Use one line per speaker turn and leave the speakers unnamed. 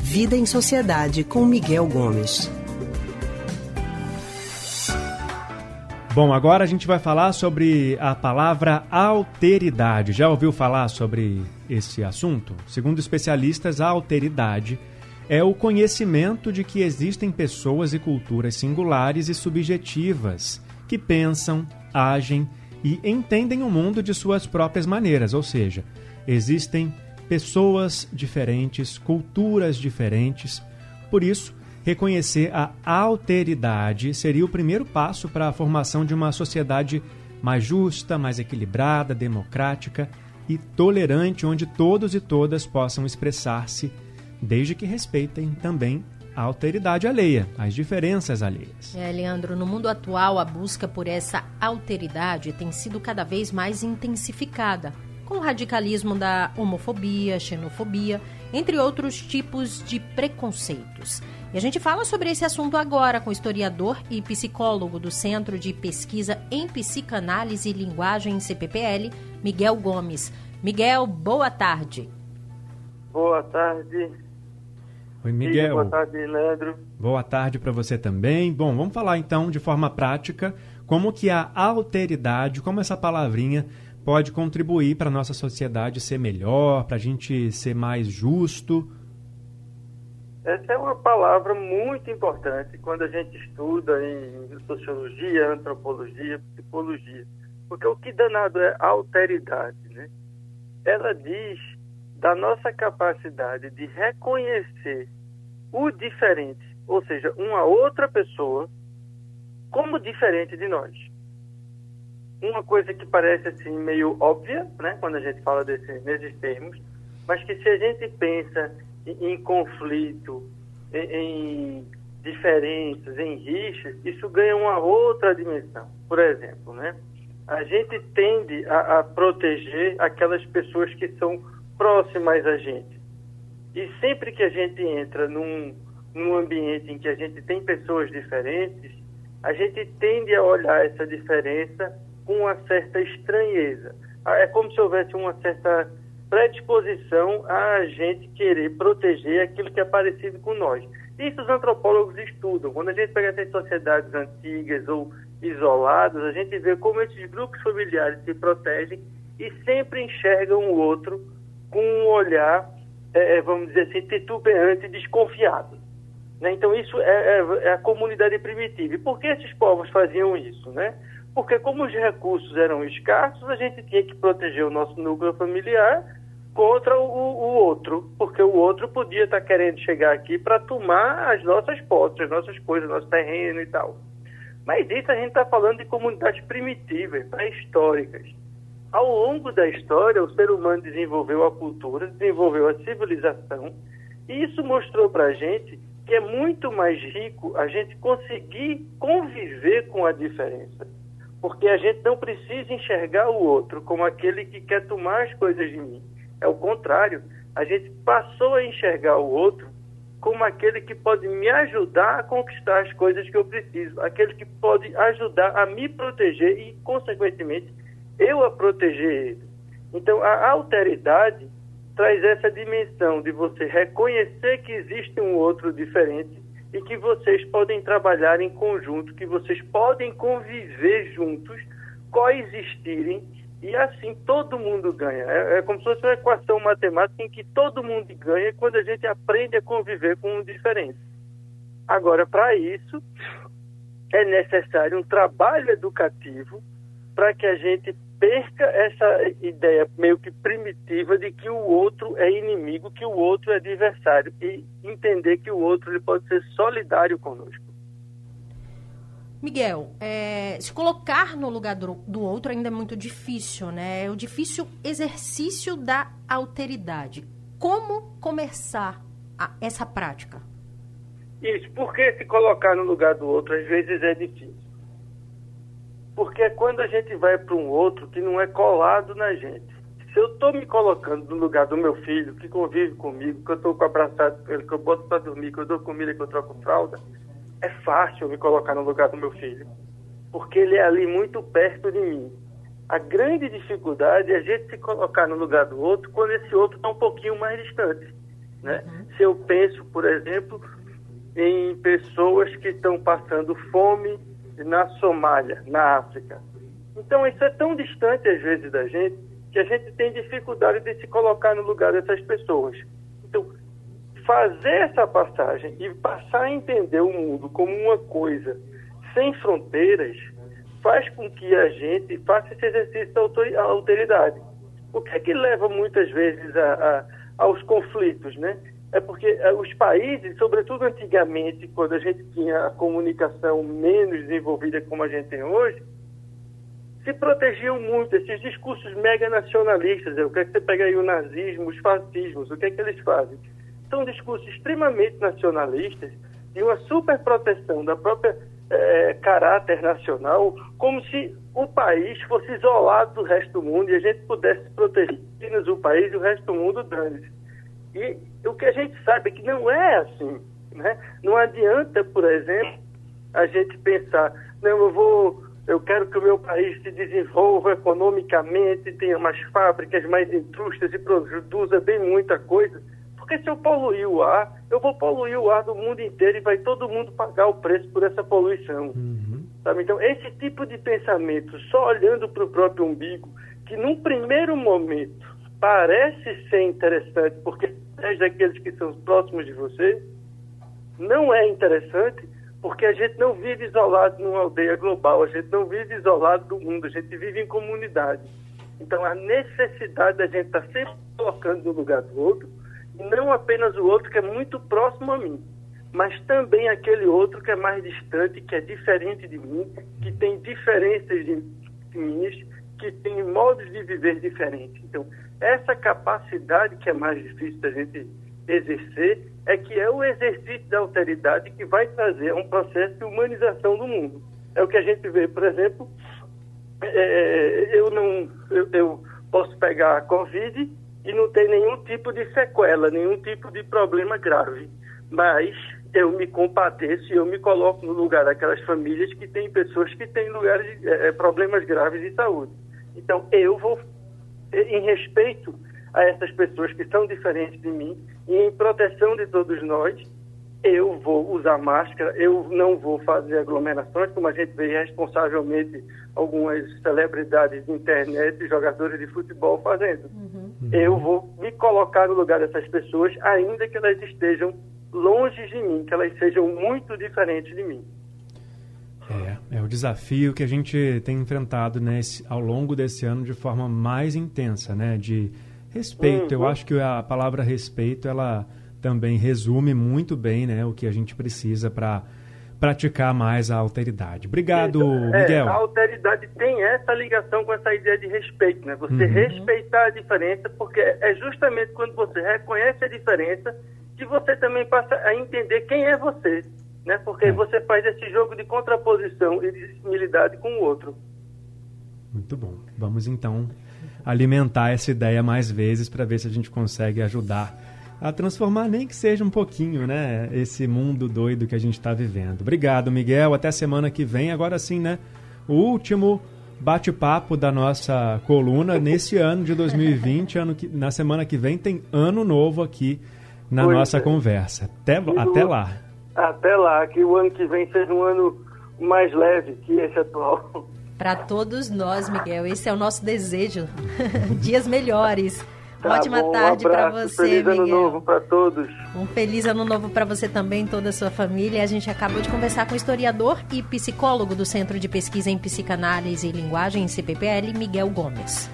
Vida em Sociedade com Miguel Gomes.
Bom, agora a gente vai falar sobre a palavra alteridade. Já ouviu falar sobre esse assunto? Segundo especialistas, a alteridade é o conhecimento de que existem pessoas e culturas singulares e subjetivas que pensam, agem e entendem o mundo de suas próprias maneiras, ou seja, existem pessoas diferentes, culturas diferentes. Por isso, reconhecer a alteridade seria o primeiro passo para a formação de uma sociedade mais justa, mais equilibrada, democrática e tolerante, onde todos e todas possam expressar-se, desde que respeitem também a alteridade alheia, as diferenças alheias.
É, Leandro, no mundo atual, a busca por essa alteridade tem sido cada vez mais intensificada com o radicalismo da homofobia, xenofobia, entre outros tipos de preconceitos. E a gente fala sobre esse assunto agora com o historiador e psicólogo do Centro de Pesquisa em Psicanálise e Linguagem CPPL, Miguel Gomes. Miguel, boa tarde.
Boa tarde.
Oi, Miguel.
boa tarde, Leandro.
Boa tarde para você também. Bom, vamos falar então de forma prática como que a alteridade, como essa palavrinha pode contribuir para a nossa sociedade ser melhor, para a gente ser mais justo?
Essa é uma palavra muito importante quando a gente estuda em sociologia, antropologia, psicologia. Porque o que danado é alteridade, né? Ela diz da nossa capacidade de reconhecer o diferente, ou seja, uma outra pessoa, como diferente de nós uma coisa que parece assim meio óbvia, né, quando a gente fala desse, nesses termos, mas que se a gente pensa em, em conflito, em, em, diferenças, em rixas, isso ganha uma outra dimensão. Por exemplo, né, a gente tende a, a proteger aquelas pessoas que são próximas a gente. E sempre que a gente entra num, num ambiente em que a gente tem pessoas diferentes, a gente tende a olhar essa diferença com uma certa estranheza. Ah, é como se houvesse uma certa predisposição a gente querer proteger aquilo que é parecido com nós. Isso os antropólogos estudam. Quando a gente pega essas sociedades antigas ou isoladas, a gente vê como esses grupos familiares se protegem e sempre enxergam o outro com um olhar, é, é vamos dizer assim, titubeante e desconfiado. Né? Então, isso é, é, é, a comunidade primitiva. E por que esses povos faziam isso? Né? porque como os recursos eram escassos, a gente tinha que proteger o nosso núcleo familiar contra o, o outro, porque o outro podia estar querendo chegar aqui para tomar as nossas posses, as nossas coisas, nosso terreno e tal. Mas isso a gente está falando de comunidades primitivas, pré-históricas. Ao longo da história, o ser humano desenvolveu a cultura, desenvolveu a civilização, e isso mostrou para a gente que é muito mais rico a gente conseguir conviver com a diferença porque a gente não precisa enxergar o outro como aquele que quer tomar as coisas de mim. É o contrário, a gente passou a enxergar o outro como aquele que pode me ajudar a conquistar as coisas que eu preciso, aquele que pode ajudar a me proteger e, consequentemente, eu a proteger ele. Então, a alteridade traz essa dimensão de você reconhecer que existe um outro diferente e que vocês podem trabalhar em conjunto, que vocês podem conviver juntos, coexistirem e assim todo mundo ganha. É, é, como se fosse uma equação matemática em que todo mundo ganha quando a gente aprende a conviver com o diferente. Agora, para isso, é necessário um trabalho educativo para que a gente perca essa ideia meio que primitiva de que o outro é inimigo, que o outro é adversário e entender que o outro ele pode ser solidário conosco.
Miguel, é, se colocar no lugar do, do, outro ainda é muito difícil, né? É o difícil exercício da alteridade. Como começar a, essa prática?
Isso, porque se colocar no lugar do outro às vezes é difícil. Porque é quando a gente vai para um outro que não é colado na gente. Se eu estou me colocando no lugar do meu filho, que convive comigo, que eu estou abraçado com ele, que eu boto para dormir, que eu dou comida, que eu troco fralda, é fácil me colocar no lugar do meu filho. Porque ele é ali muito perto de mim. A grande dificuldade é a gente se colocar no lugar do outro quando esse outro está um pouquinho mais distante. Né? Uhum. Se eu penso, por exemplo, em pessoas que estão passando fome na Somália, na África. Então, isso é tão distante, às vezes, da gente, que a gente tem dificuldade de se colocar no lugar dessas pessoas. Então, fazer essa passagem e passar a entender o mundo como uma coisa sem fronteiras faz com que a gente faça esse exercício da alteridade. O que é que leva muitas vezes a, a, aos conflitos, né? É porque eh, os países, sobretudo antigamente, quando a gente tinha a comunicação menos desenvolvida como a gente tem hoje, se protegiam muito. Esses discursos mega nacionalistas, o que é que você pega aí o nazismo, os fascismos, o que é que eles fazem? São discursos extremamente nacionalistas e uma super proteção da própria é, caráter nacional, como se o país fosse isolado do resto do mundo e a gente pudesse proteger apenas o país e o resto do mundo dane-se. E o que a gente sabe é que não é assim. Né? Não adianta, por exemplo, a gente pensar, não, eu vou, eu quero que o meu país se desenvolva economicamente, tenha mais fábricas, mais indústrias e produza bem muita coisa. Porque se eu poluir o ar, eu vou poluir o ar do mundo inteiro e vai todo mundo pagar o preço por essa poluição. Uhum. Sabe? Então, esse tipo de pensamento, só olhando para o próprio umbigo, que num primeiro momento parece ser interessante, porque é daqueles que são próximos de você, não é interessante, porque a gente não vive isolado numa aldeia global, a gente não vive isolado do mundo, a gente vive em comunidade. Então, a necessidade da gente estar tá sempre colocando no lugar do outro, e não apenas o outro que é muito próximo a mim, mas também aquele outro que é mais distante, que é diferente de mim, que tem diferenças de, minhas, que tem modos de viver diferentes. Então, essa capacidade que é mais difícil da gente exercer é que é o exercício da alteridade que vai trazer um processo de humanização do mundo. É o que a gente vê, por exemplo, é, eu não eu, eu, posso pegar a Covid e não ter nenhum tipo de sequela, nenhum tipo de problema grave, mas eu me compadeço e eu me coloco no lugar daquelas famílias que têm pessoas que têm lugares, é, problemas graves de saúde. Então eu vou em respeito a essas pessoas que são diferentes de mim e em proteção de todos nós, eu vou usar máscara, eu não vou fazer aglomerações, como a gente vê responsavelmente algumas celebridades de internet, jogadores de futebol fazendo. Uhum. Eu vou me colocar no lugar dessas pessoas, ainda que elas estejam longe de mim, que elas sejam muito diferentes de mim.
É, é o desafio que a gente tem enfrentado nesse, ao longo desse ano de forma mais intensa, né? De respeito. Uhum. Eu acho que a palavra respeito, ela também resume muito bem, né? O que a gente precisa para praticar mais a alteridade. Obrigado, é, Miguel.
A alteridade tem essa ligação com essa ideia de respeito, né? Você uhum. respeitar a diferença, porque é justamente quando você reconhece a diferença que você também passa a entender quem é você né? Porque é. você faz esse jogo de contraposição e de similidade com o outro.
Muito bom. Vamos então alimentar essa ideia mais vezes para ver se a gente consegue ajudar a transformar, nem que seja um pouquinho, né? Esse mundo doido que a gente está vivendo. Obrigado, Miguel. Até semana que vem. Agora sim, né? O último bate-papo da nossa coluna nesse ano de 2020. Ano que, na semana que vem tem ano novo aqui na nossa é. conversa. Até, até lá
até lá, que o ano que vem seja um ano mais leve que esse atual.
Para todos nós, Miguel, esse é o nosso desejo. Dias melhores. Tá Ótima bom, tarde um para você,
feliz
Miguel.
ano novo para todos.
Um feliz ano novo para você também, toda a sua família. A gente acabou de conversar com o historiador e psicólogo do Centro de Pesquisa em Psicanálise e Linguagem, CPPL, Miguel Gomes.